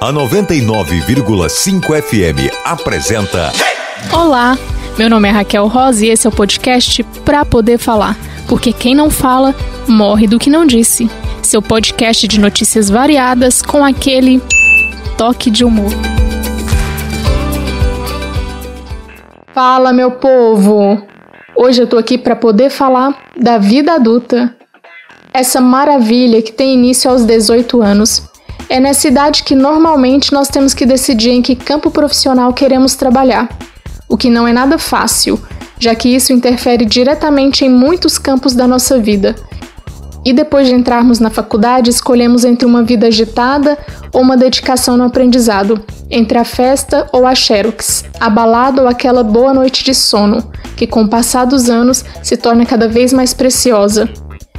A 99,5 FM apresenta. Olá, meu nome é Raquel Rosa e esse é o podcast Pra Poder Falar. Porque quem não fala, morre do que não disse. Seu podcast de notícias variadas com aquele toque de humor. Fala, meu povo! Hoje eu tô aqui para poder falar da vida adulta. Essa maravilha que tem início aos 18 anos é nessa idade que normalmente nós temos que decidir em que campo profissional queremos trabalhar, o que não é nada fácil, já que isso interfere diretamente em muitos campos da nossa vida. E depois de entrarmos na faculdade, escolhemos entre uma vida agitada ou uma dedicação no aprendizado, entre a festa ou a xerox, a balada ou aquela boa noite de sono, que com o passar dos anos se torna cada vez mais preciosa.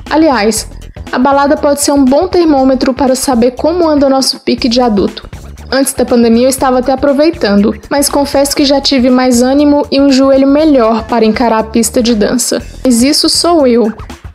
Aliás, a balada pode ser um bom termômetro para saber como anda o nosso pique de adulto. Antes da pandemia eu estava até aproveitando, mas confesso que já tive mais ânimo e um joelho melhor para encarar a pista de dança. Mas isso sou eu.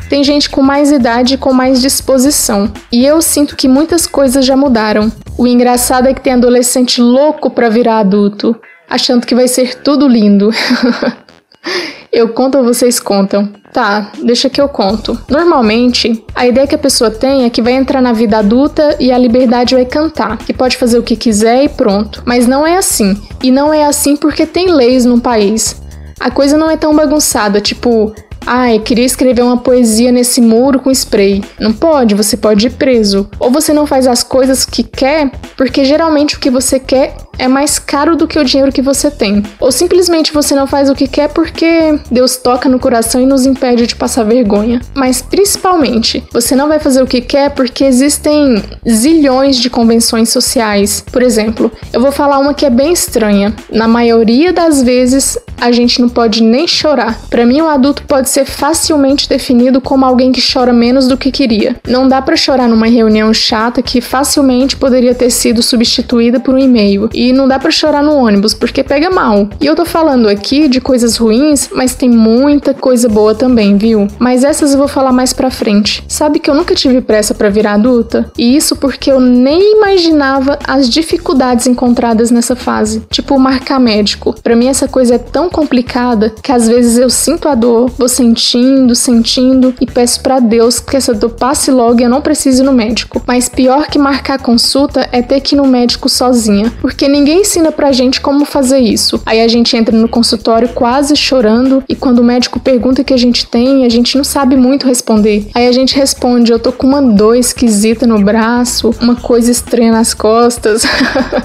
Tem gente com mais idade e com mais disposição, e eu sinto que muitas coisas já mudaram. O engraçado é que tem adolescente louco para virar adulto, achando que vai ser tudo lindo. eu conto ou vocês contam? Tá, deixa que eu conto. Normalmente, a ideia que a pessoa tem é que vai entrar na vida adulta e a liberdade vai cantar, que pode fazer o que quiser e pronto. Mas não é assim. E não é assim porque tem leis no país. A coisa não é tão bagunçada, tipo, Ai, queria escrever uma poesia nesse muro com spray. Não pode, você pode ir preso. Ou você não faz as coisas que quer, porque geralmente o que você quer é mais caro do que o dinheiro que você tem. Ou simplesmente você não faz o que quer porque Deus toca no coração e nos impede de passar vergonha. Mas principalmente, você não vai fazer o que quer porque existem zilhões de convenções sociais. Por exemplo, eu vou falar uma que é bem estranha. Na maioria das vezes, a gente não pode nem chorar. Para mim, um adulto pode ser facilmente definido como alguém que chora menos do que queria. Não dá para chorar numa reunião chata que facilmente poderia ter sido substituída por um e-mail. E não dá para chorar no ônibus porque pega mal. E eu tô falando aqui de coisas ruins, mas tem muita coisa boa também, viu? Mas essas eu vou falar mais pra frente. Sabe que eu nunca tive pressa para virar adulta? E isso porque eu nem imaginava as dificuldades encontradas nessa fase. Tipo, marcar médico. Para mim essa coisa é tão complicada que às vezes eu sinto a dor, vou sentindo, sentindo e peço para Deus que essa dor passe logo e eu não precise ir no médico. Mas pior que marcar consulta é ter que ir no médico sozinha, porque ninguém ensina pra gente como fazer isso. Aí a gente entra no consultório quase chorando e quando o médico pergunta o que a gente tem, a gente não sabe muito responder. Aí a gente responde: "Eu tô com uma dor esquisita no braço, uma coisa estranha nas costas".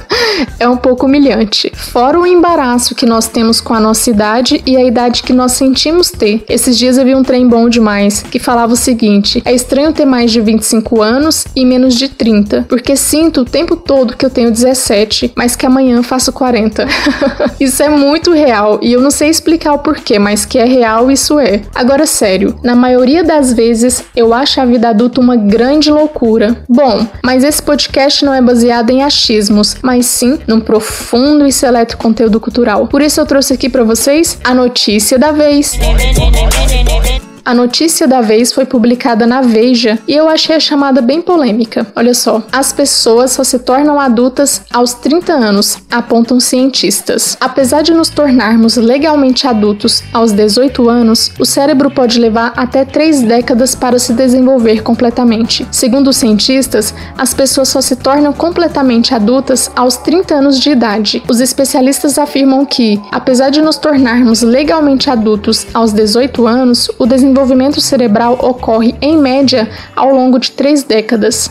é um pouco humilhante. Fora o embaraço que nós temos com a nossa idade e a idade que nós sentimos ter. Esses dias eu vi um trem bom demais que falava o seguinte: é estranho ter mais de 25 anos e menos de 30, porque sinto o tempo todo que eu tenho 17, mas que amanhã faço 40. isso é muito real e eu não sei explicar o porquê, mas que é real, isso é. Agora, sério, na maioria das vezes eu acho a vida adulta uma grande loucura. Bom, mas esse podcast não é baseado em achismos, mas sim num profundo e seleto conteúdo cultural. Por isso eu trouxe aqui para vocês a notícia da vez. A notícia da vez foi publicada na Veja e eu achei a chamada bem polêmica. Olha só, as pessoas só se tornam adultas aos 30 anos, apontam cientistas. Apesar de nos tornarmos legalmente adultos aos 18 anos, o cérebro pode levar até 3 décadas para se desenvolver completamente. Segundo os cientistas, as pessoas só se tornam completamente adultas aos 30 anos de idade. Os especialistas afirmam que, apesar de nos tornarmos legalmente adultos aos 18 anos, o desenvolvimento desenvolvimento cerebral ocorre, em média, ao longo de três décadas.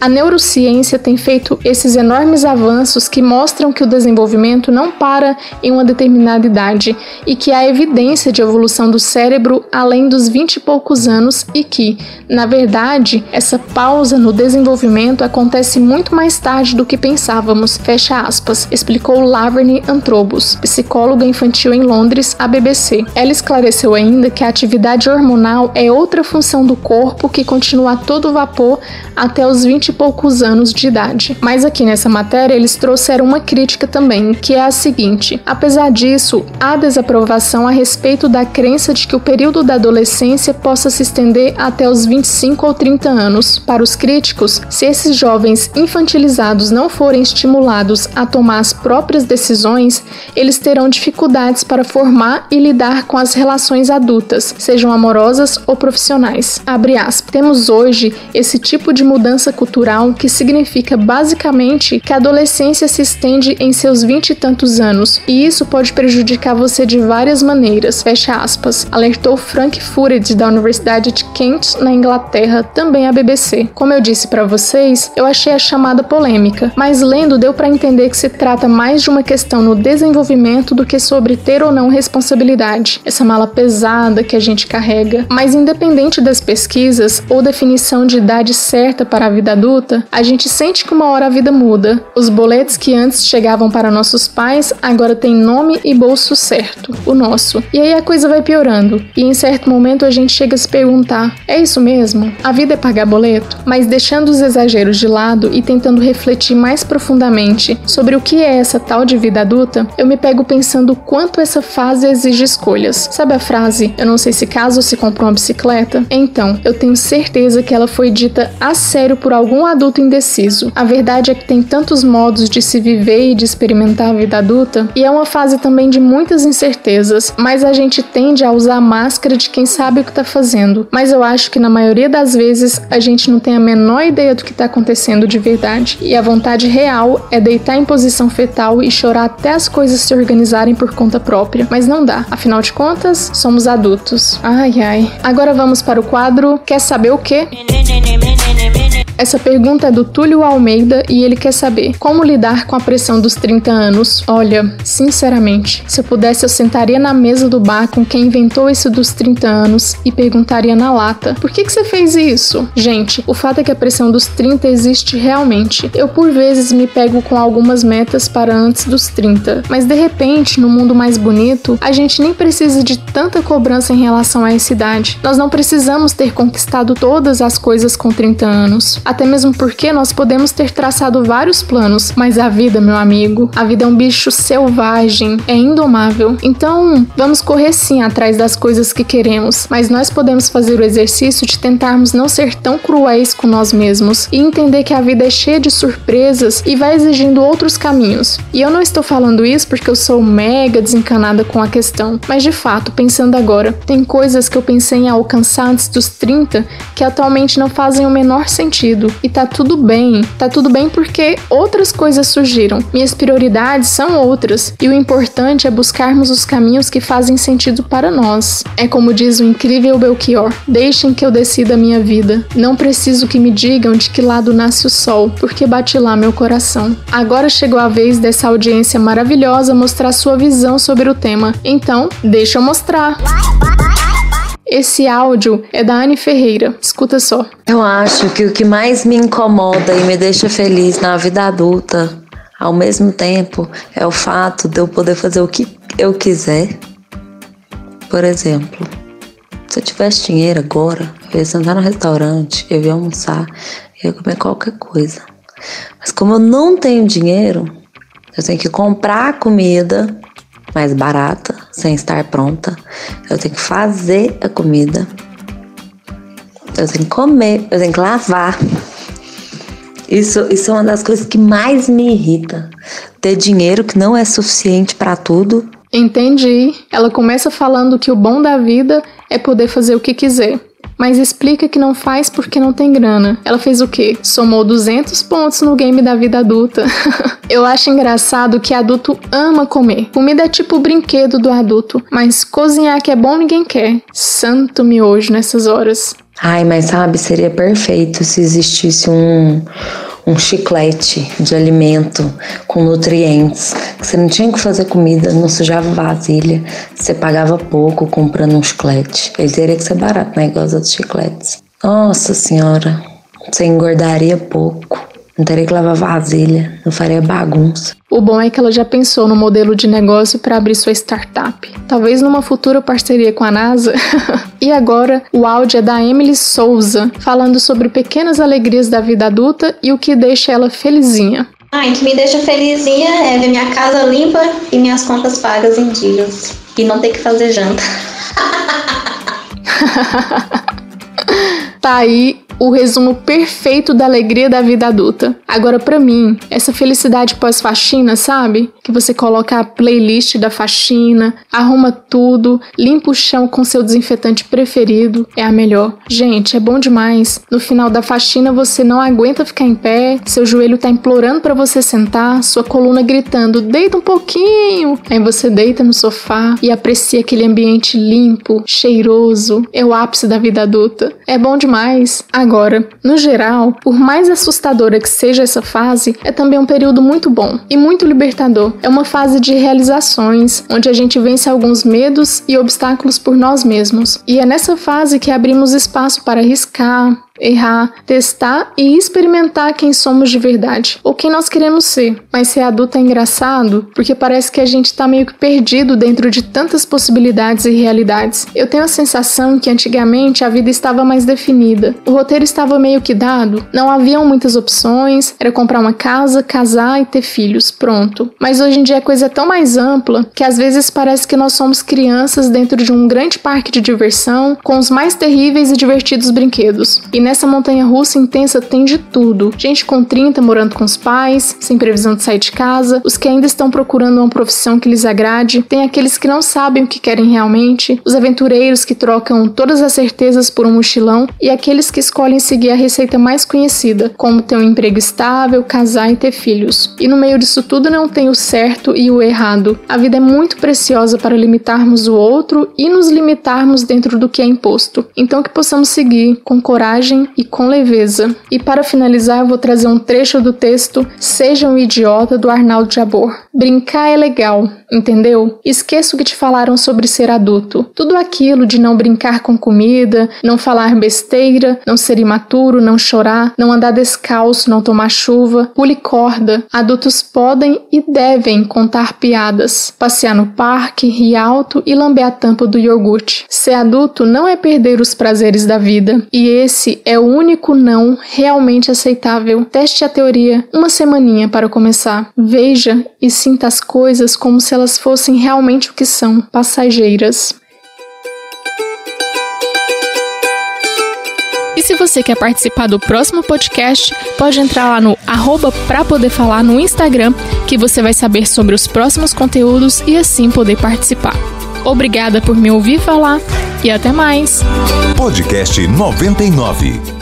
A neurociência tem feito esses enormes avanços que mostram que o desenvolvimento não para em uma determinada idade e que há evidência de evolução do cérebro além dos 20 e poucos anos e que, na verdade, essa pausa no desenvolvimento acontece muito mais tarde do que pensávamos, fecha aspas, explicou Laverne Antrobus, psicóloga infantil em Londres, à BBC. Ela esclareceu ainda que a atividade atividade hormonal é outra função do corpo que continua a todo vapor até os 20 e poucos anos de idade. Mas aqui nessa matéria eles trouxeram uma crítica também, que é a seguinte: apesar disso, há desaprovação a respeito da crença de que o período da adolescência possa se estender até os 25 ou 30 anos. Para os críticos, se esses jovens infantilizados não forem estimulados a tomar as próprias decisões, eles terão dificuldades para formar e lidar com as relações adultas, sejam amorosas ou profissionais. Temos hoje esse tipo de mudança cultural que significa basicamente que a adolescência se estende em seus vinte e tantos anos, e isso pode prejudicar você de várias maneiras. Fecha aspas, alertou Frank Furet da Universidade de Kent, na Inglaterra, também a BBC. Como eu disse para vocês, eu achei a chamada polêmica, mas lendo deu para entender que se trata mais de uma questão no desenvolvimento do que sobre ter ou não responsabilidade, essa mala pesada que a gente carrega. Mas independente das pesquisas ou definição de idade certa para a vida adulta, a gente sente que uma hora a vida muda. Os boletos que antes chegavam para nossos pais agora têm nome e bolso certo, o nosso. E aí a coisa vai piorando. E em certo momento a gente chega a se perguntar: é isso mesmo? A vida é pagar boleto? Mas deixando os exageros de lado e tentando refletir mais profundamente sobre o que é essa tal de vida adulta, eu me pego pensando o quanto essa fase exige escolhas. Sabe a frase: eu não sei se casa ou se comprou uma bicicleta? Então, eu tenho certeza que ela foi dita a sério por algum adulto indeciso. A verdade é que tem tantos modos de se viver e de experimentar a vida adulta, e é uma fase também de muitas incertezas, mas a gente tende a usar a máscara de quem sabe o que está fazendo. Mas eu acho que na maioria das vezes a gente não tem a menor ideia do que está acontecendo de verdade, e a vontade real é deitar em posição fetal e chorar até as coisas se organizarem por conta própria. Mas não dá, afinal de contas, somos adultos. Ai ai. Agora vamos para o quadro Quer saber o quê? Essa pergunta é do Túlio Almeida e ele quer saber como lidar com a pressão dos 30 anos. Olha, sinceramente, se eu pudesse, eu sentaria na mesa do bar com quem inventou isso dos 30 anos e perguntaria na lata: por que, que você fez isso? Gente, o fato é que a pressão dos 30 existe realmente. Eu, por vezes, me pego com algumas metas para antes dos 30, mas de repente, no mundo mais bonito, a gente nem precisa de tanta cobrança em relação a essa idade. Nós não precisamos ter conquistado todas as coisas com 30 anos até mesmo porque nós podemos ter traçado vários planos, mas a vida, meu amigo, a vida é um bicho selvagem, é indomável. Então, vamos correr sim atrás das coisas que queremos, mas nós podemos fazer o exercício de tentarmos não ser tão cruéis com nós mesmos e entender que a vida é cheia de surpresas e vai exigindo outros caminhos. E eu não estou falando isso porque eu sou mega desencanada com a questão, mas de fato, pensando agora, tem coisas que eu pensei em alcançar antes dos 30 que atualmente não fazem o menor sentido e tá tudo bem. Tá tudo bem porque outras coisas surgiram. Minhas prioridades são outras e o importante é buscarmos os caminhos que fazem sentido para nós. É como diz o incrível Belchior: Deixem que eu decida a minha vida. Não preciso que me digam de que lado nasce o sol, porque bate lá meu coração. Agora chegou a vez dessa audiência maravilhosa mostrar sua visão sobre o tema. Então, deixa eu mostrar. Esse áudio é da Anne Ferreira. Escuta só. Eu acho que o que mais me incomoda e me deixa feliz na vida adulta, ao mesmo tempo, é o fato de eu poder fazer o que eu quiser. Por exemplo, se eu tivesse dinheiro agora, eu ia sentar no restaurante, eu ia almoçar, eu ia comer qualquer coisa. Mas como eu não tenho dinheiro, eu tenho que comprar comida mais barata, sem estar pronta. Eu tenho que fazer a comida. Eu tenho que comer, eu tenho que lavar. Isso, isso é uma das coisas que mais me irrita. Ter dinheiro que não é suficiente para tudo. Entendi. Ela começa falando que o bom da vida é poder fazer o que quiser mas explica que não faz porque não tem grana. Ela fez o quê? Somou 200 pontos no game da vida adulta. Eu acho engraçado que adulto ama comer. Comida é tipo brinquedo do adulto, mas cozinhar que é bom ninguém quer. Santo miojo nessas horas. Ai, mas sabe, seria perfeito se existisse um um chiclete de alimento com nutrientes, que você não tinha que fazer comida, não sujava vasilha, você pagava pouco comprando um chiclete. Ele teria que ser barato, né? Igual os outros chicletes. Nossa senhora, você engordaria pouco. Não teria que lavar vasilha, não faria bagunça. O bom é que ela já pensou no modelo de negócio para abrir sua startup. Talvez numa futura parceria com a NASA. e agora, o áudio é da Emily Souza, falando sobre pequenas alegrias da vida adulta e o que deixa ela felizinha. O que me deixa felizinha é ver minha casa limpa e minhas contas pagas em dias. E não ter que fazer janta. tá aí o resumo perfeito da alegria da vida adulta. Agora, para mim, essa felicidade pós-faxina, sabe? Que você coloca a playlist da faxina, arruma tudo, limpa o chão com seu desinfetante preferido, é a melhor. Gente, é bom demais. No final da faxina, você não aguenta ficar em pé, seu joelho tá implorando para você sentar, sua coluna gritando: deita um pouquinho. Aí você deita no sofá e aprecia aquele ambiente limpo, cheiroso. É o ápice da vida adulta. É bom demais. Agora, no geral, por mais assustadora que seja essa fase, é também um período muito bom e muito libertador. É uma fase de realizações, onde a gente vence alguns medos e obstáculos por nós mesmos. E é nessa fase que abrimos espaço para arriscar, errar, testar e experimentar quem somos de verdade ou quem nós queremos ser. Mas ser adulto é engraçado porque parece que a gente tá meio que perdido dentro de tantas possibilidades e realidades. Eu tenho a sensação que antigamente a vida estava mais definida, o roteiro estava meio que dado, não haviam muitas opções, era comprar uma casa, casar e ter filhos, pronto. Mas hoje em dia a coisa é tão mais ampla que às vezes parece que nós somos crianças dentro de um grande parque de diversão com os mais terríveis e divertidos brinquedos. E nessa montanha russa intensa tem de tudo. Gente com 30 morando com os pais, sem previsão de sair de casa, os que ainda estão procurando uma profissão que lhes agrade, tem aqueles que não sabem o que querem realmente, os aventureiros que trocam todas as certezas por um mochilão e aqueles que escolhem seguir a receita mais conhecida, como ter um emprego estável, casar e ter filhos. E no meio disso tudo não tem o certo e o errado. A vida é muito preciosa para limitarmos o outro e nos limitarmos dentro do que é imposto. Então que possamos seguir com coragem coragem e com leveza. E para finalizar, eu vou trazer um trecho do texto Seja um Idiota do Arnaldo Jabor. Brincar é legal, entendeu? Esqueça o que te falaram sobre ser adulto. Tudo aquilo de não brincar com comida, não falar besteira, não ser imaturo, não chorar, não andar descalço, não tomar chuva, pule corda. Adultos podem e devem contar piadas, passear no parque, rir alto e lamber a tampa do iogurte. Ser adulto não é perder os prazeres da vida, e esse é o único não realmente aceitável. Teste a teoria uma semaninha para começar. Veja e sinta as coisas como se elas fossem realmente o que são, passageiras. E se você quer participar do próximo podcast, pode entrar lá no arroba pra poder falar no Instagram, que você vai saber sobre os próximos conteúdos e assim poder participar. Obrigada por me ouvir falar e até mais. Podcast 99.